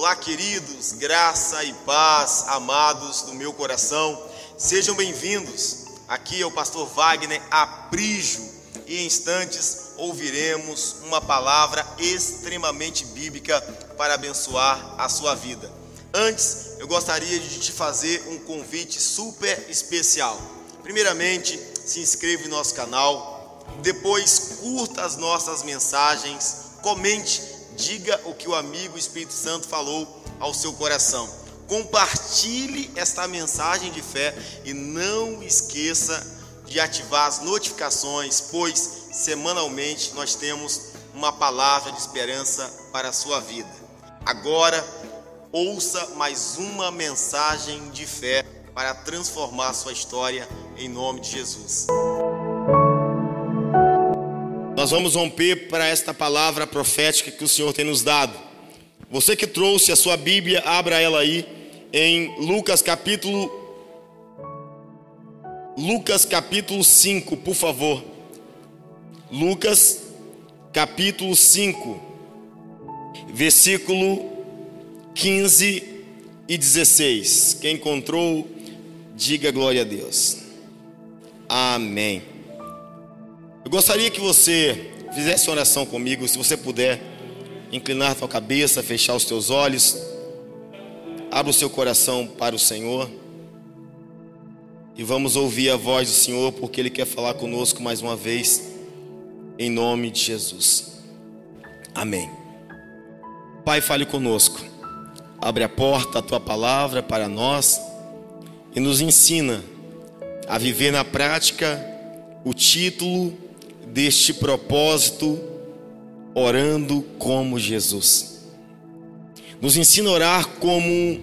Olá, queridos, graça e paz, amados do meu coração, sejam bem-vindos. Aqui é o pastor Wagner Aprijo e em instantes ouviremos uma palavra extremamente bíblica para abençoar a sua vida. Antes, eu gostaria de te fazer um convite super especial. Primeiramente, se inscreva em nosso canal, depois curta as nossas mensagens, comente diga o que o amigo Espírito Santo falou ao seu coração. Compartilhe esta mensagem de fé e não esqueça de ativar as notificações, pois semanalmente nós temos uma palavra de esperança para a sua vida. Agora, ouça mais uma mensagem de fé para transformar sua história em nome de Jesus. Nós vamos romper para esta palavra profética que o Senhor tem nos dado. Você que trouxe a sua Bíblia, abra ela aí em Lucas capítulo Lucas capítulo 5, por favor. Lucas capítulo 5, versículo 15 e 16. Quem encontrou, diga glória a Deus. Amém. Eu gostaria que você fizesse oração comigo, se você puder, inclinar a cabeça, fechar os teus olhos, abra o seu coração para o Senhor e vamos ouvir a voz do Senhor, porque Ele quer falar conosco mais uma vez, em nome de Jesus. Amém. Pai, fale conosco, abre a porta, a tua palavra para nós e nos ensina a viver na prática o título deste propósito, orando como Jesus. Nos ensina a orar como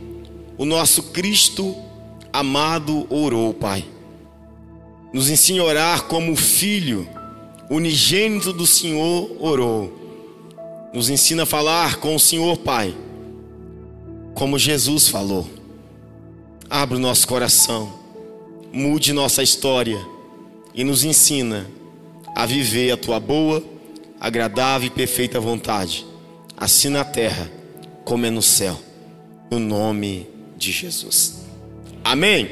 o nosso Cristo amado orou, Pai. Nos ensina a orar como o Filho unigênito do Senhor orou. Nos ensina a falar com o Senhor, Pai, como Jesus falou. Abra o nosso coração, mude nossa história e nos ensina a viver a tua boa, agradável e perfeita vontade, assim na terra como é no céu, no nome de Jesus. Amém.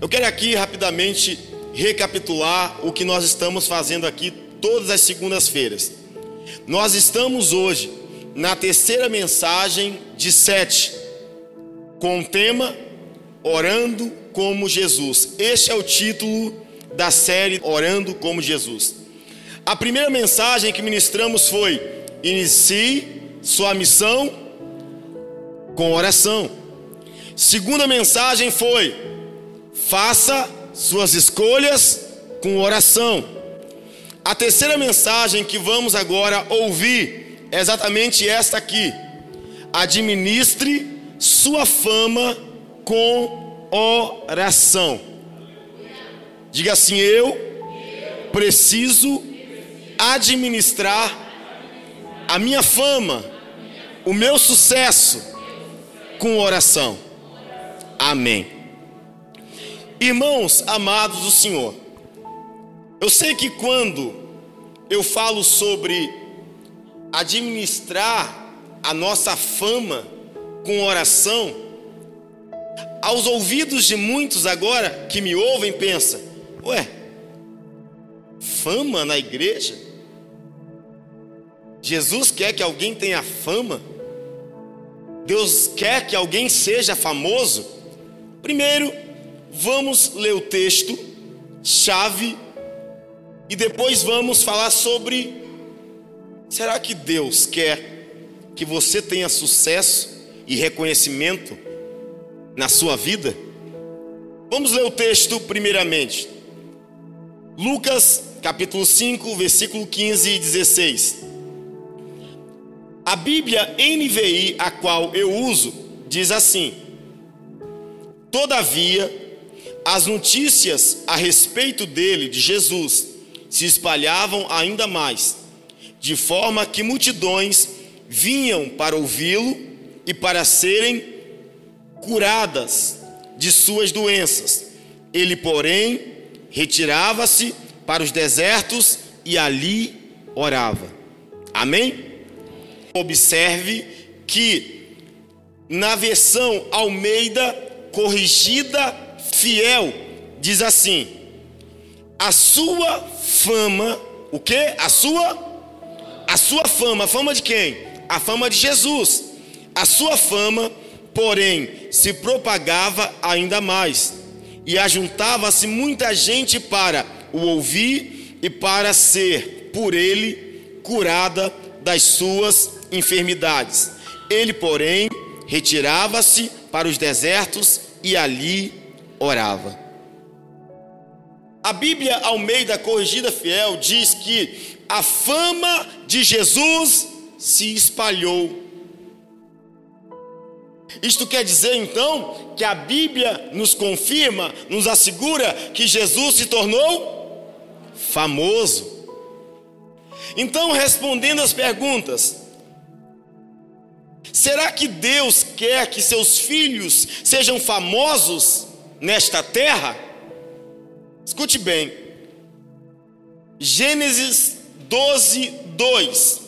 Eu quero aqui rapidamente recapitular o que nós estamos fazendo aqui todas as segundas-feiras. Nós estamos hoje na terceira mensagem de sete, com o tema Orando como Jesus. Este é o título da série Orando como Jesus. A primeira mensagem que ministramos foi: inicie sua missão com oração. Segunda mensagem foi: faça suas escolhas com oração. A terceira mensagem que vamos agora ouvir é exatamente esta aqui: administre sua fama com oração. Diga assim: Eu preciso administrar a minha fama, o meu sucesso com oração. Amém. Irmãos amados do Senhor, eu sei que quando eu falo sobre administrar a nossa fama com oração, aos ouvidos de muitos agora que me ouvem pensa: Ué, fama na igreja? Jesus quer que alguém tenha fama? Deus quer que alguém seja famoso? Primeiro, vamos ler o texto, chave, e depois vamos falar sobre: será que Deus quer que você tenha sucesso e reconhecimento na sua vida? Vamos ler o texto primeiramente. Lucas capítulo 5, versículo 15 e 16. A Bíblia NVI, a qual eu uso, diz assim: Todavia, as notícias a respeito dele, de Jesus, se espalhavam ainda mais, de forma que multidões vinham para ouvi-lo e para serem curadas de suas doenças. Ele, porém, retirava-se para os desertos e ali orava. Amém? Observe que na versão Almeida corrigida fiel, diz assim: A sua fama, o que? A sua a sua fama, a fama de quem? A fama de Jesus. A sua fama, porém, se propagava ainda mais, e ajuntava-se muita gente para o ouvir e para ser por ele curada das suas enfermidades. Ele, porém, retirava-se para os desertos e ali orava. A Bíblia Almeida Corrigida Fiel diz que a fama de Jesus se espalhou. Isto quer dizer então que a Bíblia nos confirma, nos assegura que Jesus se tornou famoso. Então, respondendo às perguntas, será que Deus quer que seus filhos sejam famosos nesta terra? Escute bem, Gênesis 12, 2.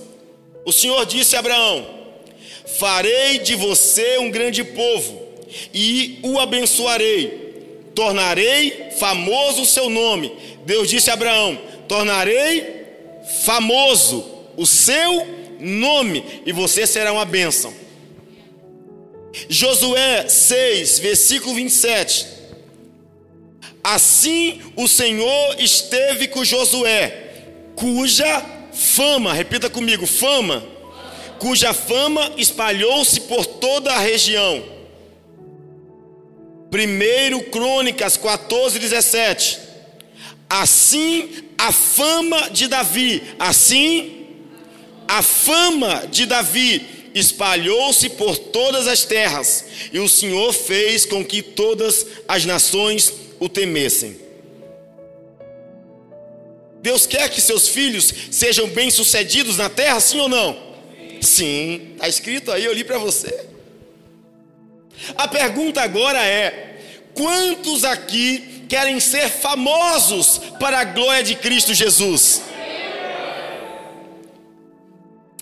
O Senhor disse a Abraão: Farei de você um grande povo e o abençoarei, tornarei famoso o seu nome. Deus disse a Abraão: Tornarei famoso o seu nome e você será uma bênção. Josué 6, versículo 27. Assim o Senhor esteve com Josué cuja fama, repita comigo, fama, cuja fama espalhou-se por toda a região. Primeiro Crônicas 14, 17. Assim a fama de Davi, assim a fama de Davi espalhou-se por todas as terras, e o Senhor fez com que todas as nações o temessem. Deus quer que seus filhos sejam bem-sucedidos na terra, sim ou não? Sim, está escrito aí, eu li para você. A pergunta agora é: quantos aqui querem ser famosos para a glória de Cristo Jesus?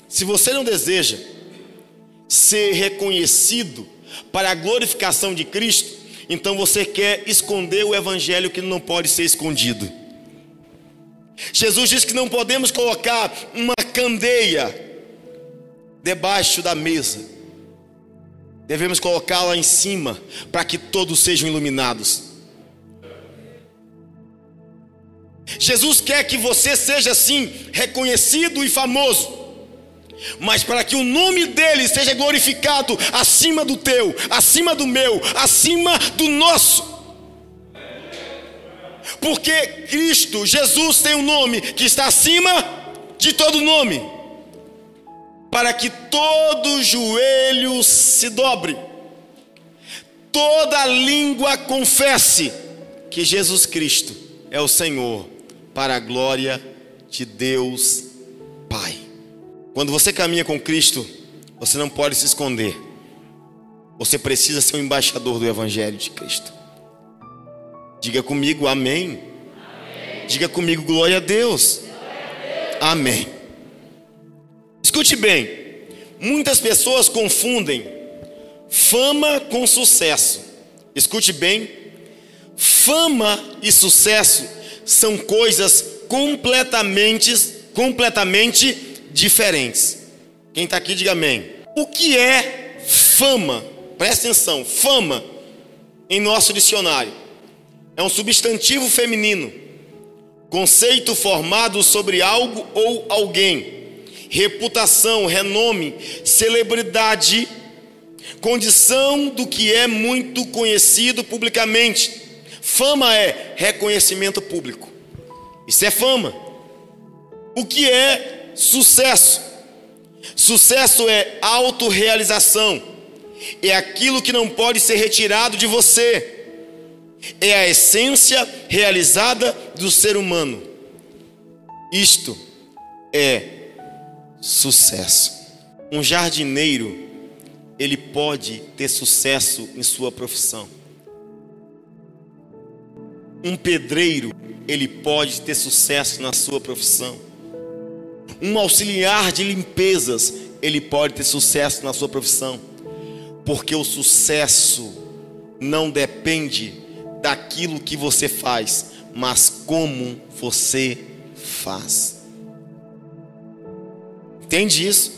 Se você não deseja ser reconhecido para a glorificação de Cristo, então você quer esconder o evangelho que não pode ser escondido. Jesus disse que não podemos colocar uma candeia debaixo da mesa. Devemos colocá-la em cima para que todos sejam iluminados. Jesus quer que você seja assim reconhecido e famoso. Mas para que o nome dele seja glorificado acima do teu, acima do meu, acima do nosso. Porque Cristo, Jesus tem um nome que está acima de todo nome, para que todo joelho se dobre, toda língua confesse que Jesus Cristo é o Senhor, para a glória de Deus Pai. Quando você caminha com Cristo, você não pode se esconder. Você precisa ser um embaixador do Evangelho de Cristo. Diga comigo, amém. amém. Diga comigo, glória a, Deus. glória a Deus. Amém. Escute bem, muitas pessoas confundem fama com sucesso. Escute bem, fama e sucesso são coisas completamente, completamente diferentes. Quem está aqui, diga amém. O que é fama? Presta atenção, fama em nosso dicionário é um substantivo feminino, conceito formado sobre algo ou alguém, reputação, renome, celebridade, condição do que é muito conhecido publicamente. Fama é reconhecimento público. Isso é fama. O que é sucesso? Sucesso é autorrealização. É aquilo que não pode ser retirado de você é a essência realizada do ser humano. Isto é sucesso. Um jardineiro, ele pode ter sucesso em sua profissão. Um pedreiro, ele pode ter sucesso na sua profissão. Um auxiliar de limpezas, ele pode ter sucesso na sua profissão. Porque o sucesso não depende daquilo que você faz, mas como você faz. Entende isso?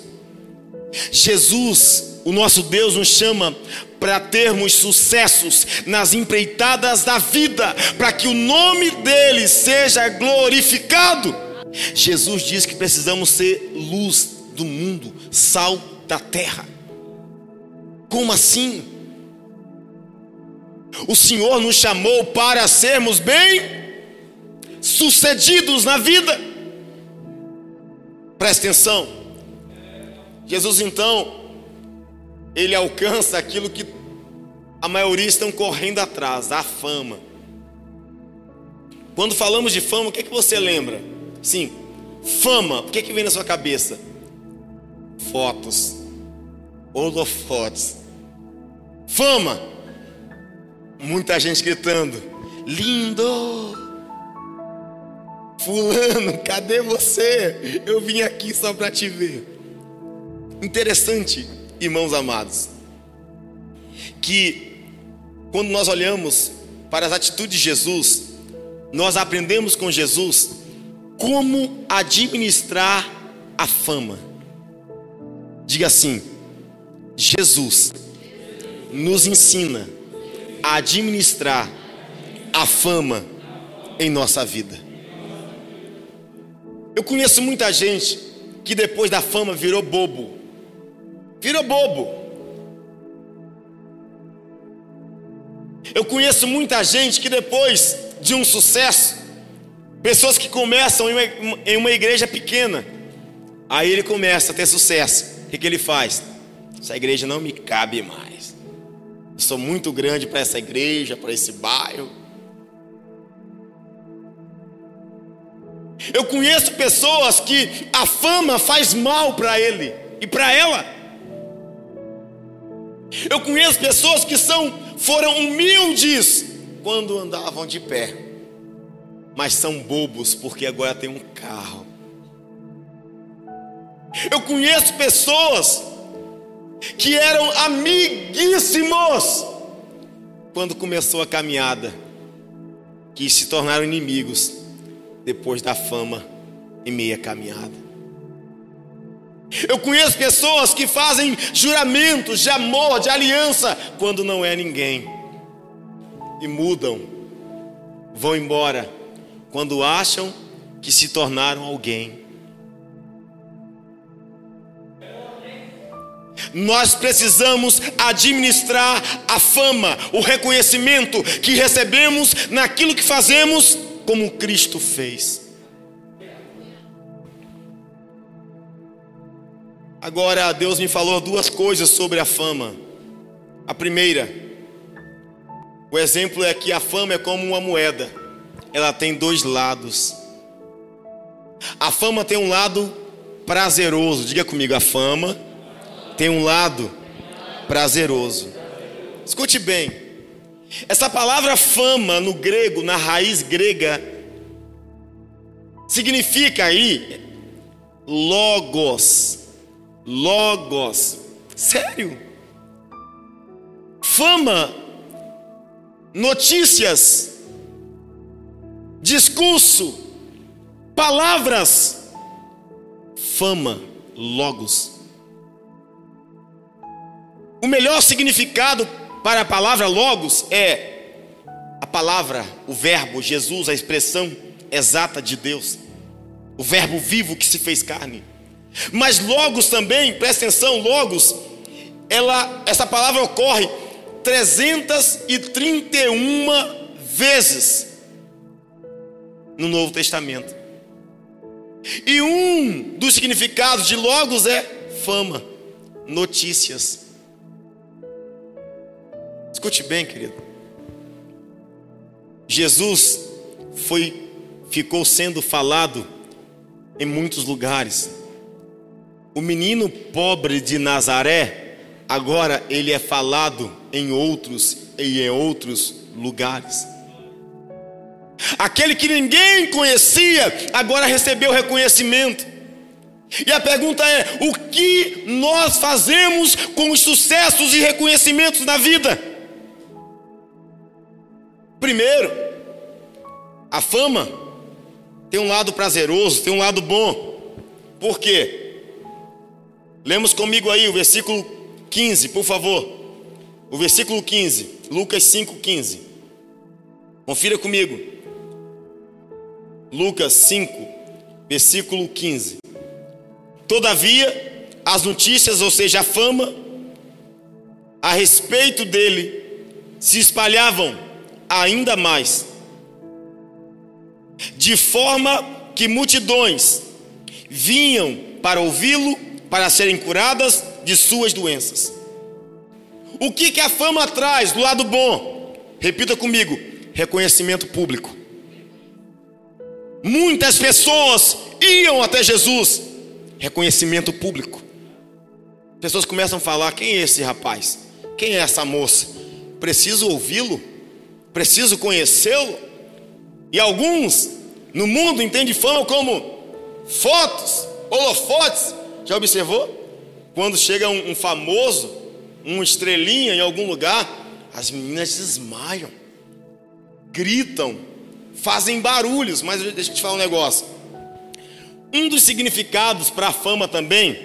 Jesus, o nosso Deus, nos chama para termos sucessos nas empreitadas da vida, para que o nome dele seja glorificado. Jesus diz que precisamos ser luz do mundo, sal da terra. Como assim? O Senhor nos chamou para sermos bem sucedidos na vida. Presta atenção. Jesus então, ele alcança aquilo que a maioria estão correndo atrás, a fama. Quando falamos de fama, o que, é que você lembra? Sim, fama, o que, é que vem na sua cabeça? Fotos, holofotes. Fama, muita gente gritando: lindo! Fulano, cadê você? Eu vim aqui só para te ver. Interessante, irmãos amados, que quando nós olhamos para as atitudes de Jesus, nós aprendemos com Jesus como administrar a fama. Diga assim: Jesus nos ensina a administrar a fama em nossa vida. Eu conheço muita gente que depois da fama virou bobo. Virou bobo. Eu conheço muita gente que depois de um sucesso, pessoas que começam em uma, em uma igreja pequena, aí ele começa a ter sucesso. O que, que ele faz? Essa igreja não me cabe mais. Eu sou muito grande para essa igreja, para esse bairro. Eu conheço pessoas que a fama faz mal para ele e para ela. Eu conheço pessoas que são foram humildes quando andavam de pé, mas são bobos porque agora tem um carro. Eu conheço pessoas que eram amiguíssimos quando começou a caminhada, que se tornaram inimigos depois da fama em meia caminhada. Eu conheço pessoas que fazem juramentos de amor, de aliança, quando não é ninguém, e mudam, vão embora, quando acham que se tornaram alguém. Nós precisamos administrar a fama, o reconhecimento que recebemos naquilo que fazemos, como Cristo fez. Agora, Deus me falou duas coisas sobre a fama. A primeira, o exemplo é que a fama é como uma moeda, ela tem dois lados. A fama tem um lado prazeroso, diga comigo, a fama tem um lado prazeroso. Escute bem, essa palavra fama no grego, na raiz grega, significa aí logos Logos. Sério? Fama, notícias, discurso, palavras, fama, logos. O melhor significado para a palavra logos é a palavra, o verbo, Jesus, a expressão exata de Deus, o verbo vivo que se fez carne. Mas logos também, presta atenção, logos, ela, essa palavra ocorre 331 vezes no Novo Testamento. E um dos significados de logos é fama, notícias. Escute bem, querido. Jesus foi ficou sendo falado em muitos lugares. O menino pobre de Nazaré, agora ele é falado em outros e em outros lugares. Aquele que ninguém conhecia, agora recebeu reconhecimento. E a pergunta é: o que nós fazemos com os sucessos e reconhecimentos na vida? Primeiro, a fama tem um lado prazeroso, tem um lado bom. Por quê? Lemos comigo aí o versículo 15, por favor. O versículo 15, Lucas 5, 15. Confira comigo. Lucas 5, versículo 15. Todavia, as notícias, ou seja, a fama, a respeito dele, se espalhavam ainda mais, de forma que multidões vinham para ouvi-lo, para serem curadas de suas doenças. O que, que a fama traz do lado bom? Repita comigo: reconhecimento público. Muitas pessoas iam até Jesus reconhecimento público. Pessoas começam a falar: quem é esse rapaz? Quem é essa moça? Preciso ouvi-lo? Preciso conhecê-lo? E alguns no mundo entendem fama como fotos, holofotes. Já observou? Quando chega um, um famoso, uma estrelinha em algum lugar, as meninas desmaiam, gritam, fazem barulhos. Mas deixa eu te falar um negócio. Um dos significados para a fama também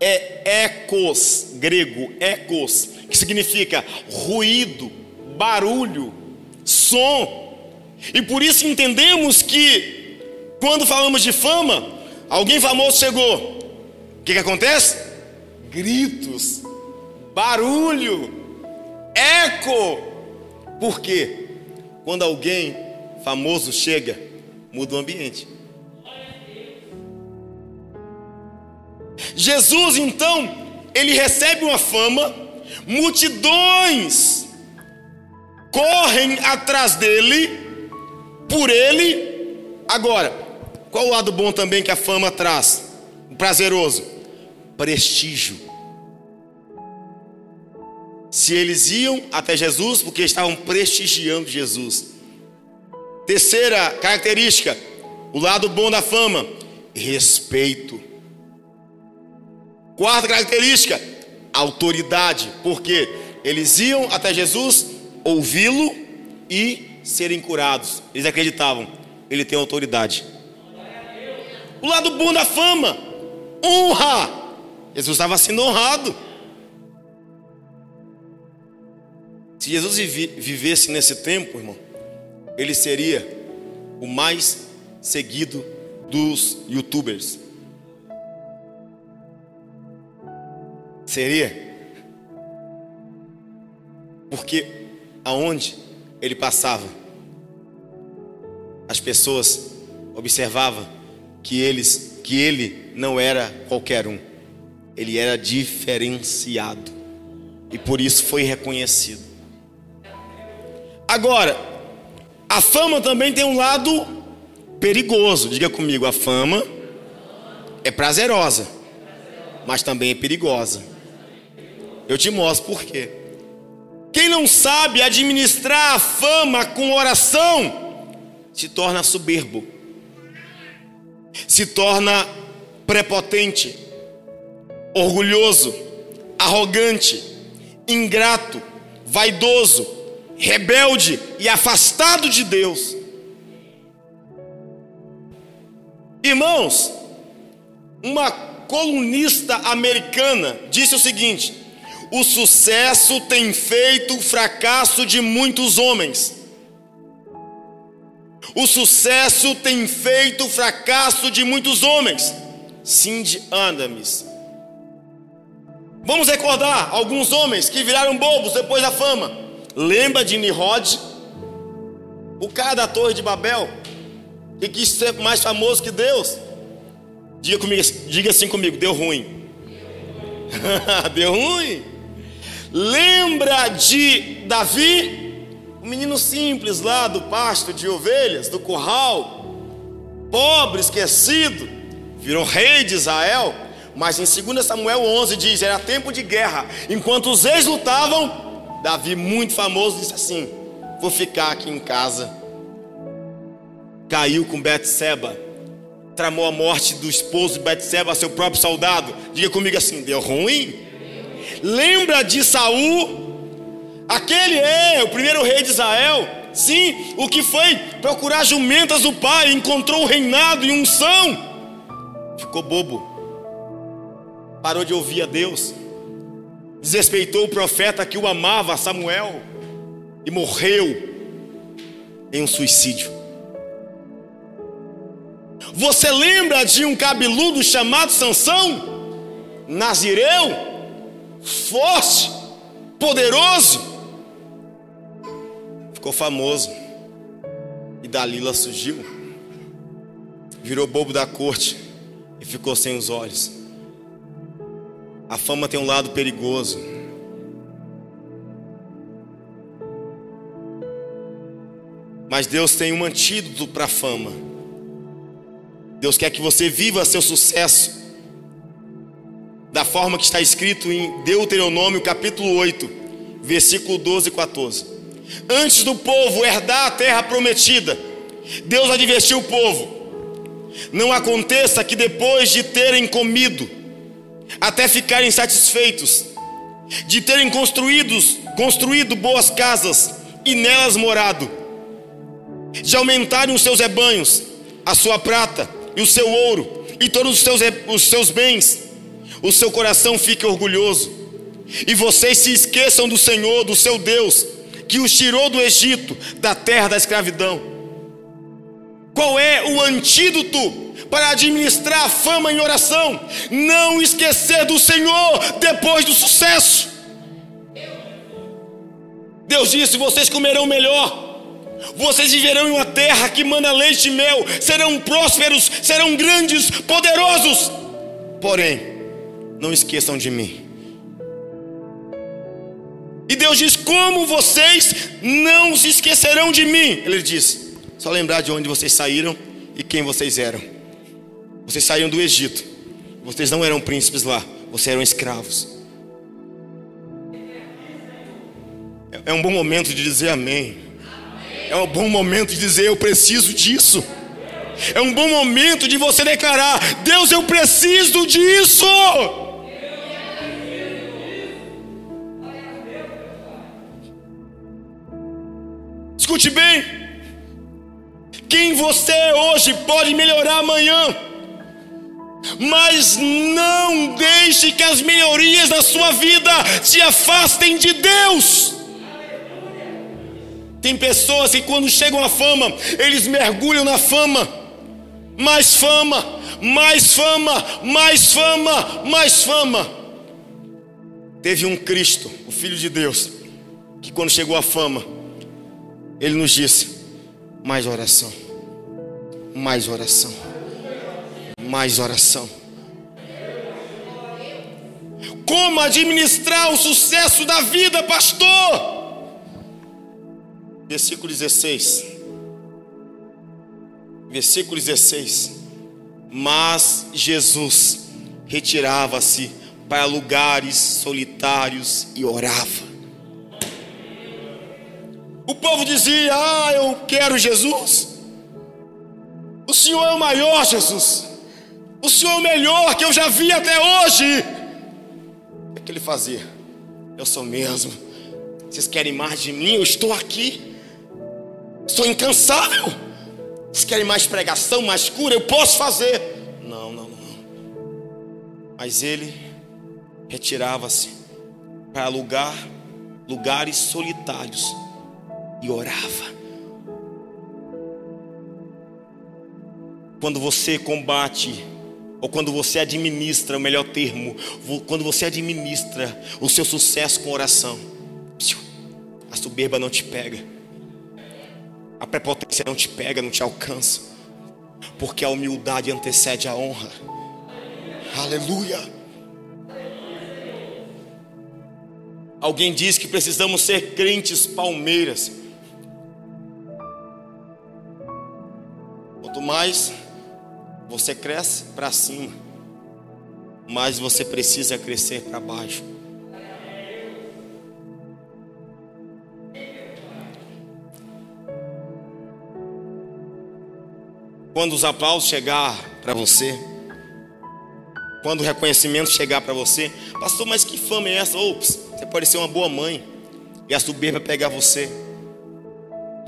é ecos, grego, ecos, que significa ruído, barulho, som. E por isso entendemos que quando falamos de fama, alguém famoso chegou. O que, que acontece? Gritos, barulho, eco. Por quê? Quando alguém famoso chega, muda o ambiente. Jesus então, ele recebe uma fama, multidões correm atrás dele, por ele. Agora, qual o lado bom também que a fama traz? Prazeroso, prestígio. Se eles iam até Jesus, porque estavam prestigiando Jesus. Terceira característica, o lado bom da fama, respeito. Quarta característica, autoridade, porque eles iam até Jesus ouvi-lo e serem curados. Eles acreditavam, ele tem autoridade. O lado bom da fama, honra. Jesus estava sendo honrado. Se Jesus vivesse nesse tempo, irmão, ele seria o mais seguido dos youtubers. Seria? Porque aonde ele passava, as pessoas observavam que eles, que ele não era qualquer um. Ele era diferenciado. E por isso foi reconhecido. Agora, a fama também tem um lado perigoso. Diga comigo, a fama é prazerosa, mas também é perigosa. Eu te mostro por quê. Quem não sabe administrar a fama com oração se torna soberbo, se torna prepotente, orgulhoso, arrogante, ingrato, vaidoso, rebelde e afastado de Deus. Irmãos, uma colunista americana disse o seguinte: o sucesso tem feito o fracasso de muitos homens. O sucesso tem feito o fracasso de muitos homens. Cindy Andames. Vamos recordar alguns homens que viraram bobos depois da fama. Lembra de Nimrod? O cara da Torre de Babel, que quis ser mais famoso que Deus. Diga, comigo, diga assim comigo: deu ruim. deu ruim. Lembra de Davi, um menino simples lá do pasto de ovelhas, do curral, pobre, esquecido, virou rei de Israel. Mas em 2 Samuel 11 diz: era tempo de guerra. Enquanto os reis lutavam, Davi, muito famoso, disse assim: Vou ficar aqui em casa. Caiu com Betseba, tramou a morte do esposo de Betseba, seu próprio soldado. Diga comigo assim: deu ruim. Lembra de Saul? Aquele é o primeiro rei de Israel. Sim, o que foi procurar jumentas do pai, encontrou o reinado e unção. Ficou bobo. Parou de ouvir a Deus. Desrespeitou o profeta que o amava, Samuel, e morreu em um suicídio. Você lembra de um cabeludo chamado Sansão? Nazireu, forte, poderoso, ficou famoso. E Dalila surgiu, virou bobo da corte e ficou sem os olhos. A fama tem um lado perigoso. Mas Deus tem um antídoto para a fama. Deus quer que você viva seu sucesso da forma que está escrito em Deuteronômio capítulo 8, versículo 12 e 14. Antes do povo herdar a terra prometida, Deus advertiu o povo: Não aconteça que depois de terem comido, até ficarem satisfeitos, de terem construídos, construído boas casas e nelas morado, de aumentarem os seus rebanhos, a sua prata e o seu ouro e todos os seus, os seus bens, o seu coração fique orgulhoso, e vocês se esqueçam do Senhor, do seu Deus, que os tirou do Egito, da terra da escravidão. Qual é o antídoto para administrar a fama em oração? Não esquecer do Senhor depois do sucesso. Deus disse: vocês comerão melhor vocês viverão em uma terra que manda leite e mel, serão prósperos, serão grandes, poderosos. Porém, não esqueçam de mim. E Deus diz: Como vocês não se esquecerão de mim? Ele diz: Só lembrar de onde vocês saíram e quem vocês eram. Vocês saíram do Egito. Vocês não eram príncipes lá, vocês eram escravos. É um bom momento de dizer amém. É um bom momento de dizer: Eu preciso disso. É um bom momento de você declarar: Deus, eu preciso disso. Escute bem. Quem você é hoje pode melhorar amanhã. Mas não deixe que as melhorias da sua vida te afastem de Deus. Tem pessoas que quando chegam à fama, eles mergulham na fama. Mais fama, mais fama, mais fama, mais fama. Teve um Cristo, o Filho de Deus, que quando chegou à fama, ele nos disse: mais oração, mais oração, mais oração. Como administrar o sucesso da vida, pastor? Versículo 16. Versículo 16. Mas Jesus retirava-se para lugares solitários e orava. Povo dizia: Ah, eu quero Jesus. O Senhor é o maior, Jesus. O Senhor é o melhor que eu já vi até hoje. O que ele fazia? Eu sou mesmo. Vocês querem mais de mim? Eu estou aqui. Sou incansável. Vocês querem mais pregação, mais cura? Eu posso fazer. Não, não, não. Mas ele retirava-se para lugar, lugares solitários e orava. Quando você combate, ou quando você administra, o melhor termo, quando você administra o seu sucesso com oração, a soberba não te pega a prepotência não te pega, não te alcança. Porque a humildade antecede a honra. Aleluia. Alguém diz que precisamos ser crentes palmeiras. Mais você cresce para cima, mais você precisa crescer para baixo. Quando os aplausos chegar, para você. Quando o reconhecimento chegar para você, pastor, mas que fama é essa? Ops, você pode ser uma boa mãe e a soberba pegar você.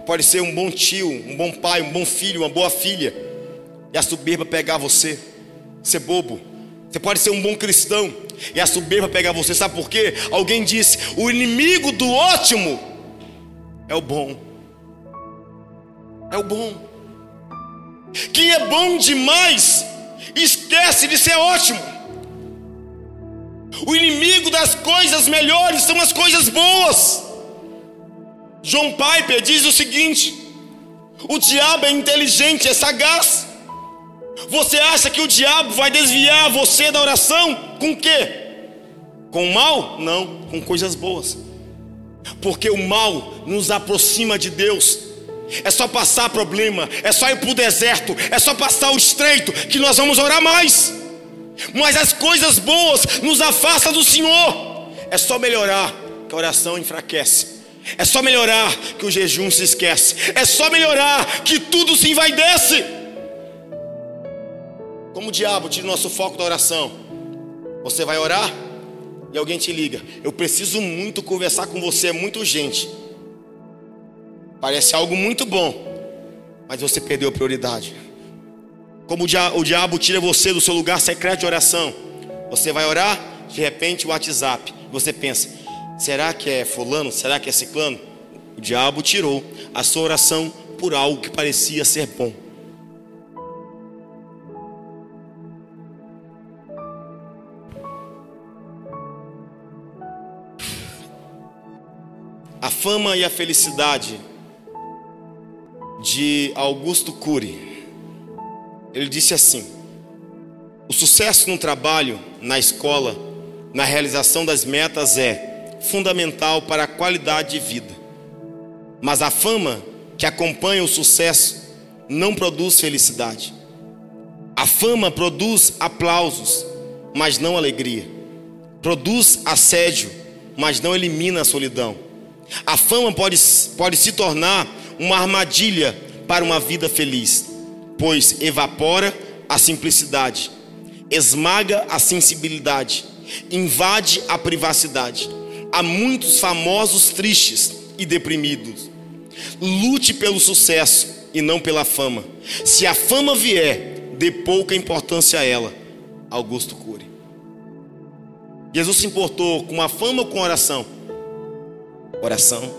Pode ser um bom tio, um bom pai, um bom filho, uma boa filha e a soberba pegar você. Ser bobo. Você pode ser um bom cristão e a soberba pegar você. Sabe por quê? Alguém disse: o inimigo do ótimo é o bom. É o bom. Quem é bom demais esquece de ser ótimo. O inimigo das coisas melhores são as coisas boas. John Piper diz o seguinte: o diabo é inteligente, é sagaz. Você acha que o diabo vai desviar você da oração com o quê? Com o mal? Não, com coisas boas. Porque o mal nos aproxima de Deus. É só passar problema, é só ir para o deserto, é só passar o estreito que nós vamos orar mais. Mas as coisas boas nos afastam do Senhor. É só melhorar que a oração enfraquece. É só melhorar que o jejum se esquece. É só melhorar que tudo se envaidece. Como o diabo tira o nosso foco da oração. Você vai orar e alguém te liga. Eu preciso muito conversar com você, é muito urgente. Parece algo muito bom, mas você perdeu a prioridade. Como o diabo tira você do seu lugar secreto de oração. Você vai orar, de repente o WhatsApp. Você pensa: será que é fulano? Será que é ciclano? O diabo tirou a sua oração por algo que parecia ser bom. A fama e a felicidade de Augusto Cury. Ele disse assim: O sucesso no trabalho, na escola, na realização das metas é fundamental para a qualidade de vida. Mas a fama que acompanha o sucesso não produz felicidade. A fama produz aplausos, mas não alegria. Produz assédio, mas não elimina a solidão. A fama pode, pode se tornar uma armadilha para uma vida feliz, pois evapora a simplicidade, esmaga a sensibilidade, invade a privacidade. Há muitos famosos tristes e deprimidos. Lute pelo sucesso e não pela fama. Se a fama vier, dê pouca importância a ela. Augusto Cury. Jesus se importou com a fama ou com a oração? Oração.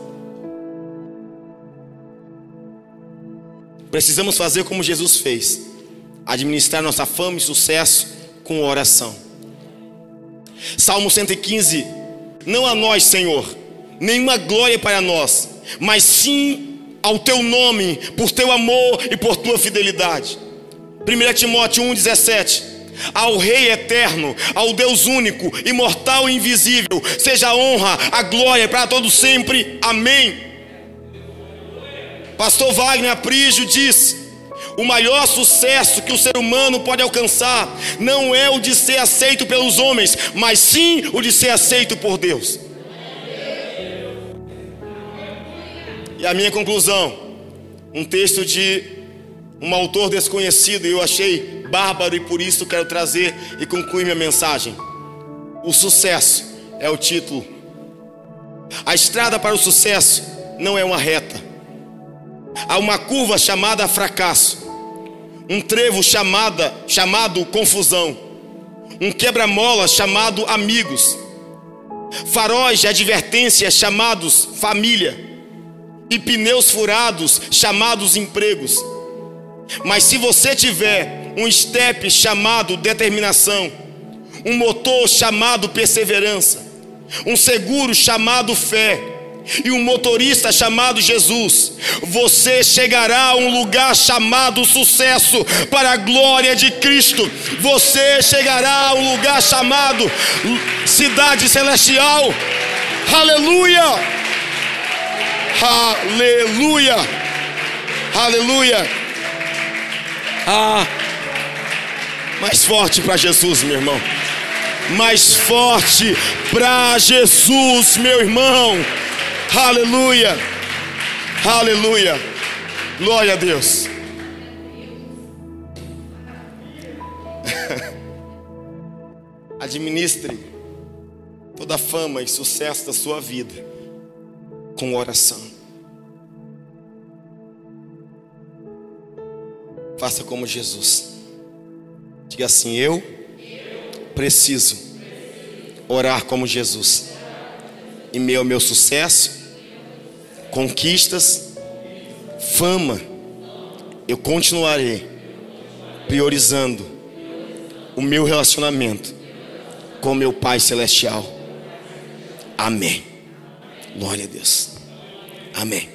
Precisamos fazer como Jesus fez: administrar nossa fama e sucesso com oração. Salmo 115: Não a nós, Senhor, nenhuma glória para nós, mas sim ao teu nome, por teu amor e por tua fidelidade. 1 Timóteo 1,17 ao Rei eterno, ao Deus único, imortal e invisível, seja a honra, a glória para todos sempre. Amém. Pastor Wagner Aprígio diz: o maior sucesso que o ser humano pode alcançar não é o de ser aceito pelos homens, mas sim o de ser aceito por Deus. E a minha conclusão, um texto de um autor desconhecido, e eu achei bárbaro e por isso quero trazer e concluir minha mensagem. O sucesso é o título. A estrada para o sucesso não é uma reta Há uma curva chamada fracasso, um trevo chamada, chamado confusão, um quebra-mola chamado amigos, faróis de advertência chamados família, e pneus furados chamados empregos. Mas se você tiver um step chamado determinação, um motor chamado perseverança, um seguro chamado fé, e um motorista chamado Jesus, você chegará a um lugar chamado sucesso para a glória de Cristo. Você chegará a um lugar chamado cidade celestial. Aleluia! Aleluia! Aleluia! Ah, mais forte para Jesus, meu irmão. Mais forte para Jesus, meu irmão. Aleluia. Aleluia. Glória a Deus. Administre toda a fama e sucesso da sua vida com oração. Faça como Jesus. Diga assim: Eu preciso orar como Jesus. Em meio ao meu sucesso, conquistas, fama, eu continuarei priorizando o meu relacionamento com meu Pai Celestial. Amém. Glória a Deus. Amém.